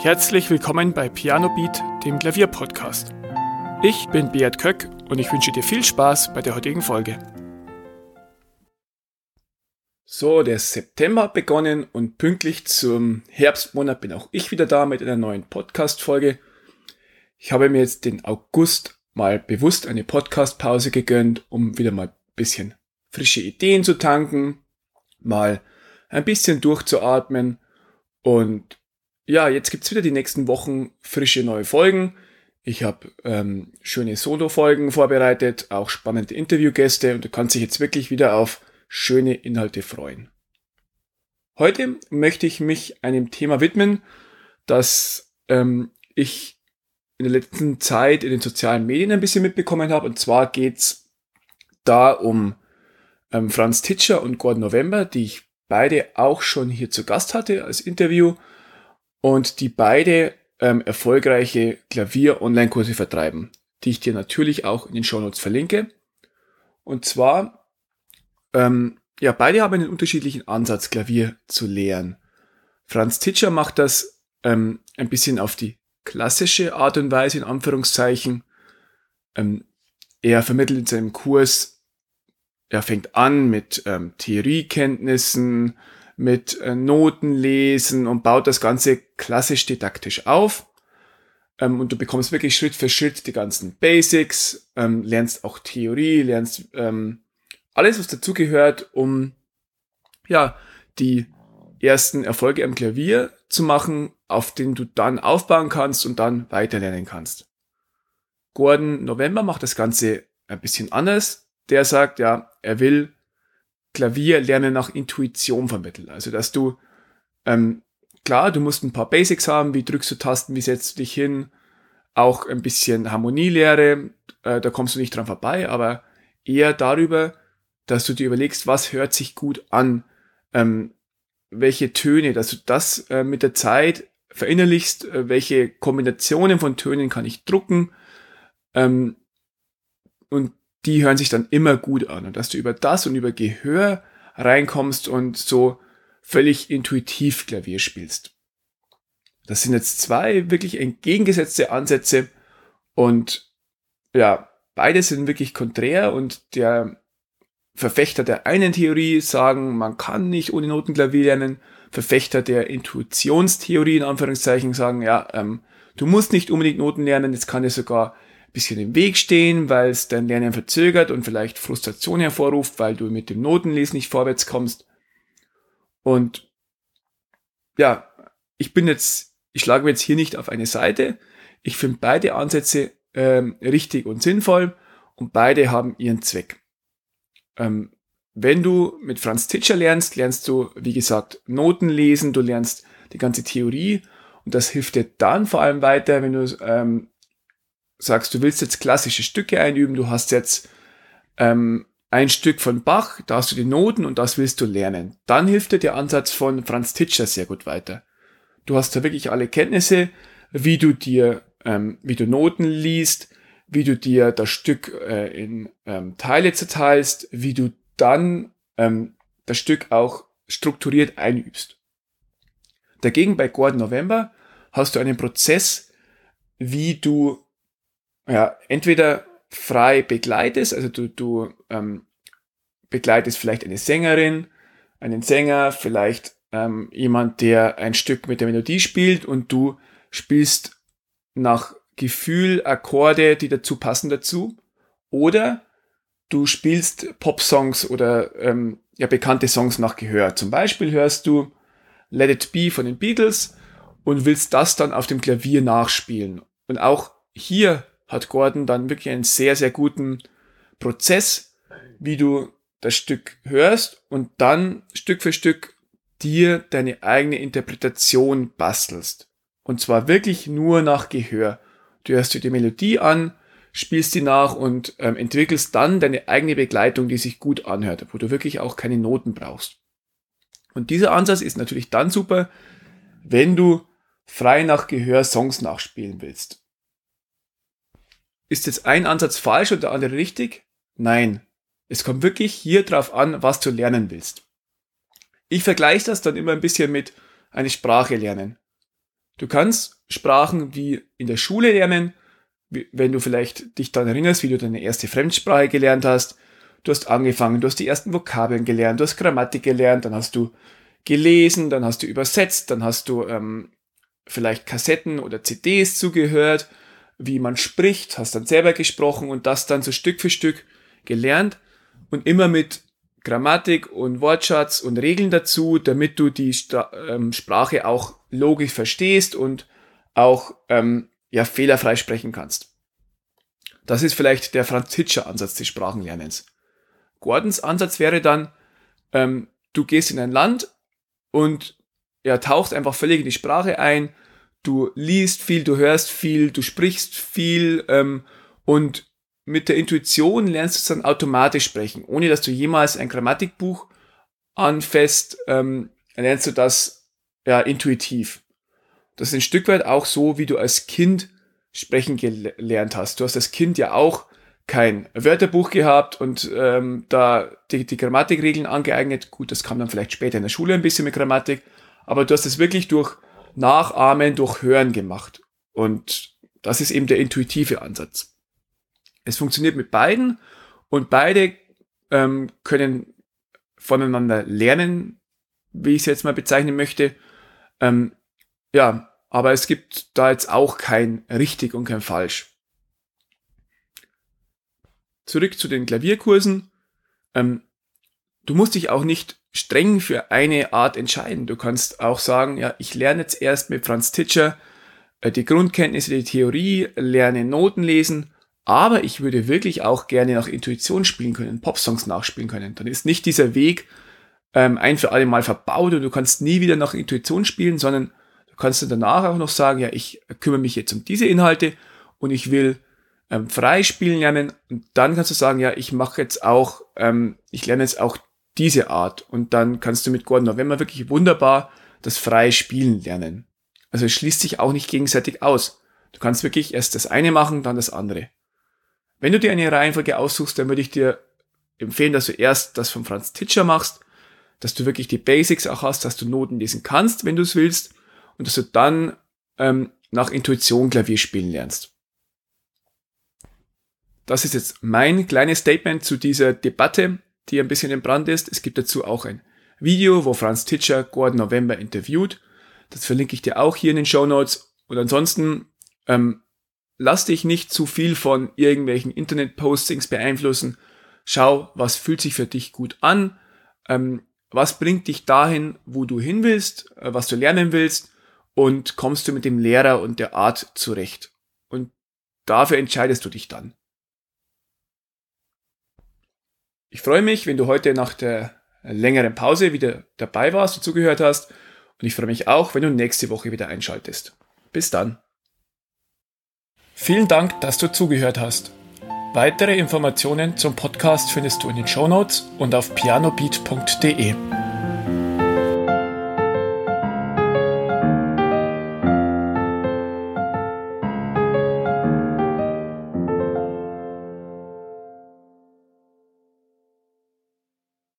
Herzlich willkommen bei Piano Beat, dem Klavierpodcast. Ich bin Beat Köck und ich wünsche dir viel Spaß bei der heutigen Folge. So, der September hat begonnen und pünktlich zum Herbstmonat bin auch ich wieder da mit einer neuen Podcast-Folge. Ich habe mir jetzt den August mal bewusst eine Podcast-Pause gegönnt, um wieder mal ein bisschen frische Ideen zu tanken, mal ein bisschen durchzuatmen und ja, jetzt gibt's wieder die nächsten Wochen frische neue Folgen. Ich habe ähm, schöne Solo-Folgen vorbereitet, auch spannende Interviewgäste und du kannst dich jetzt wirklich wieder auf schöne Inhalte freuen. Heute möchte ich mich einem Thema widmen, das ähm, ich in der letzten Zeit in den sozialen Medien ein bisschen mitbekommen habe. Und zwar geht's da um ähm, Franz Titscher und Gordon November, die ich beide auch schon hier zu Gast hatte als Interview und die beide ähm, erfolgreiche Klavier-Online-Kurse vertreiben, die ich dir natürlich auch in den Shownotes verlinke. Und zwar, ähm, ja, beide haben einen unterschiedlichen Ansatz, Klavier zu lehren. Franz Titscher macht das ähm, ein bisschen auf die klassische Art und Weise, in Anführungszeichen. Ähm, er vermittelt in seinem Kurs, er fängt an mit ähm, Theoriekenntnissen, mit äh, Noten lesen und baut das Ganze klassisch didaktisch auf. Ähm, und du bekommst wirklich Schritt für Schritt die ganzen Basics, ähm, lernst auch Theorie, lernst ähm, alles, was dazugehört, um ja die ersten Erfolge am Klavier zu machen, auf denen du dann aufbauen kannst und dann weiterlernen kannst. Gordon November macht das Ganze ein bisschen anders. Der sagt, ja, er will Klavierlernen nach Intuition vermitteln. Also, dass du, ähm, klar, du musst ein paar Basics haben, wie drückst du Tasten, wie setzt du dich hin, auch ein bisschen Harmonielehre, äh, da kommst du nicht dran vorbei, aber eher darüber, dass du dir überlegst, was hört sich gut an, ähm, welche Töne, dass du das äh, mit der Zeit verinnerlichst, äh, welche Kombinationen von Tönen kann ich drucken ähm, und die hören sich dann immer gut an. Und dass du über das und über Gehör reinkommst und so völlig intuitiv Klavier spielst. Das sind jetzt zwei wirklich entgegengesetzte Ansätze und ja, beide sind wirklich konträr und der Verfechter der einen Theorie sagen, man kann nicht ohne Notenklavier lernen. Verfechter der Intuitionstheorie in Anführungszeichen sagen, ja, ähm, du musst nicht unbedingt Noten lernen, jetzt kann dir sogar bisschen im Weg stehen, weil es dein Lernen verzögert und vielleicht Frustration hervorruft, weil du mit dem Notenlesen nicht vorwärts kommst. Und ja, ich bin jetzt, ich schlage mir jetzt hier nicht auf eine Seite. Ich finde beide Ansätze ähm, richtig und sinnvoll und beide haben ihren Zweck. Ähm, wenn du mit Franz Titscher lernst, lernst du, wie gesagt, Noten lesen, du lernst die ganze Theorie und das hilft dir dann vor allem weiter, wenn du ähm, sagst, du willst jetzt klassische Stücke einüben, du hast jetzt ähm, ein Stück von Bach, da hast du die Noten und das willst du lernen. Dann hilft dir der Ansatz von Franz Titscher sehr gut weiter. Du hast da wirklich alle Kenntnisse, wie du dir, ähm, wie du Noten liest, wie du dir das Stück äh, in ähm, Teile zerteilst, wie du dann ähm, das Stück auch strukturiert einübst. Dagegen bei Gordon November hast du einen Prozess, wie du ja, entweder frei begleitest, also du, du ähm, begleitest vielleicht eine Sängerin, einen Sänger, vielleicht ähm, jemand, der ein Stück mit der Melodie spielt und du spielst nach Gefühl Akkorde, die dazu passen dazu. Oder du spielst Pop-Songs oder ähm, ja, bekannte Songs nach Gehör. Zum Beispiel hörst du Let It Be von den Beatles und willst das dann auf dem Klavier nachspielen. Und auch hier hat Gordon dann wirklich einen sehr, sehr guten Prozess, wie du das Stück hörst und dann Stück für Stück dir deine eigene Interpretation bastelst. Und zwar wirklich nur nach Gehör. Du hörst dir die Melodie an, spielst sie nach und ähm, entwickelst dann deine eigene Begleitung, die sich gut anhört, wo du wirklich auch keine Noten brauchst. Und dieser Ansatz ist natürlich dann super, wenn du frei nach Gehör Songs nachspielen willst. Ist jetzt ein Ansatz falsch und der andere richtig? Nein. Es kommt wirklich hier drauf an, was du lernen willst. Ich vergleiche das dann immer ein bisschen mit eine Sprache lernen. Du kannst Sprachen wie in der Schule lernen, wenn du vielleicht dich daran erinnerst, wie du deine erste Fremdsprache gelernt hast. Du hast angefangen, du hast die ersten Vokabeln gelernt, du hast Grammatik gelernt, dann hast du gelesen, dann hast du übersetzt, dann hast du ähm, vielleicht Kassetten oder CDs zugehört, wie man spricht, hast dann selber gesprochen und das dann so Stück für Stück gelernt und immer mit Grammatik und Wortschatz und Regeln dazu, damit du die Stra ähm, Sprache auch logisch verstehst und auch ähm, ja, fehlerfrei sprechen kannst. Das ist vielleicht der Franz Ansatz des Sprachenlernens. Gordons Ansatz wäre dann, ähm, du gehst in ein Land und er taucht einfach völlig in die Sprache ein, du liest viel, du hörst viel, du sprichst viel ähm, und mit der Intuition lernst du dann automatisch sprechen, ohne dass du jemals ein Grammatikbuch anfasst, ähm, lernst du das ja intuitiv. Das ist ein Stück weit auch so, wie du als Kind sprechen gelernt hast. Du hast als Kind ja auch kein Wörterbuch gehabt und ähm, da die, die Grammatikregeln angeeignet. Gut, das kam dann vielleicht später in der Schule ein bisschen mit Grammatik, aber du hast es wirklich durch Nachahmen, durch Hören gemacht. Und das ist eben der intuitive Ansatz. Es funktioniert mit beiden und beide ähm, können voneinander lernen, wie ich es jetzt mal bezeichnen möchte. Ähm, ja, aber es gibt da jetzt auch kein richtig und kein falsch. Zurück zu den Klavierkursen. Ähm, du musst dich auch nicht streng für eine Art entscheiden. Du kannst auch sagen, ja, ich lerne jetzt erst mit Franz Titscher äh, die Grundkenntnisse, die Theorie, lerne Noten lesen aber ich würde wirklich auch gerne nach Intuition spielen können, Popsongs nachspielen können. Dann ist nicht dieser Weg ähm, ein für alle Mal verbaut und du kannst nie wieder nach Intuition spielen, sondern du kannst dann danach auch noch sagen, ja, ich kümmere mich jetzt um diese Inhalte und ich will ähm, frei spielen lernen. Und dann kannst du sagen, ja, ich mache jetzt auch, ähm, ich lerne jetzt auch diese Art. Und dann kannst du mit Gordon November wirklich wunderbar das freie Spielen lernen. Also es schließt sich auch nicht gegenseitig aus. Du kannst wirklich erst das eine machen, dann das andere. Wenn du dir eine Reihenfolge aussuchst, dann würde ich dir empfehlen, dass du erst das von Franz Titscher machst, dass du wirklich die Basics auch hast, dass du Noten lesen kannst, wenn du es willst, und dass du dann ähm, nach Intuition Klavier spielen lernst. Das ist jetzt mein kleines Statement zu dieser Debatte, die ein bisschen im Brand ist. Es gibt dazu auch ein Video, wo Franz Titscher Gordon November interviewt. Das verlinke ich dir auch hier in den Show Notes. Und ansonsten ähm, lass dich nicht zu viel von irgendwelchen Internet-Postings beeinflussen. Schau, was fühlt sich für dich gut an, ähm, was bringt dich dahin, wo du hin willst, äh, was du lernen willst und kommst du mit dem Lehrer und der Art zurecht. Und dafür entscheidest du dich dann. Ich freue mich, wenn du heute nach der längeren Pause wieder dabei warst und zugehört hast. Und ich freue mich auch, wenn du nächste Woche wieder einschaltest. Bis dann. Vielen Dank, dass du zugehört hast. Weitere Informationen zum Podcast findest du in den Show Notes und auf pianobeat.de.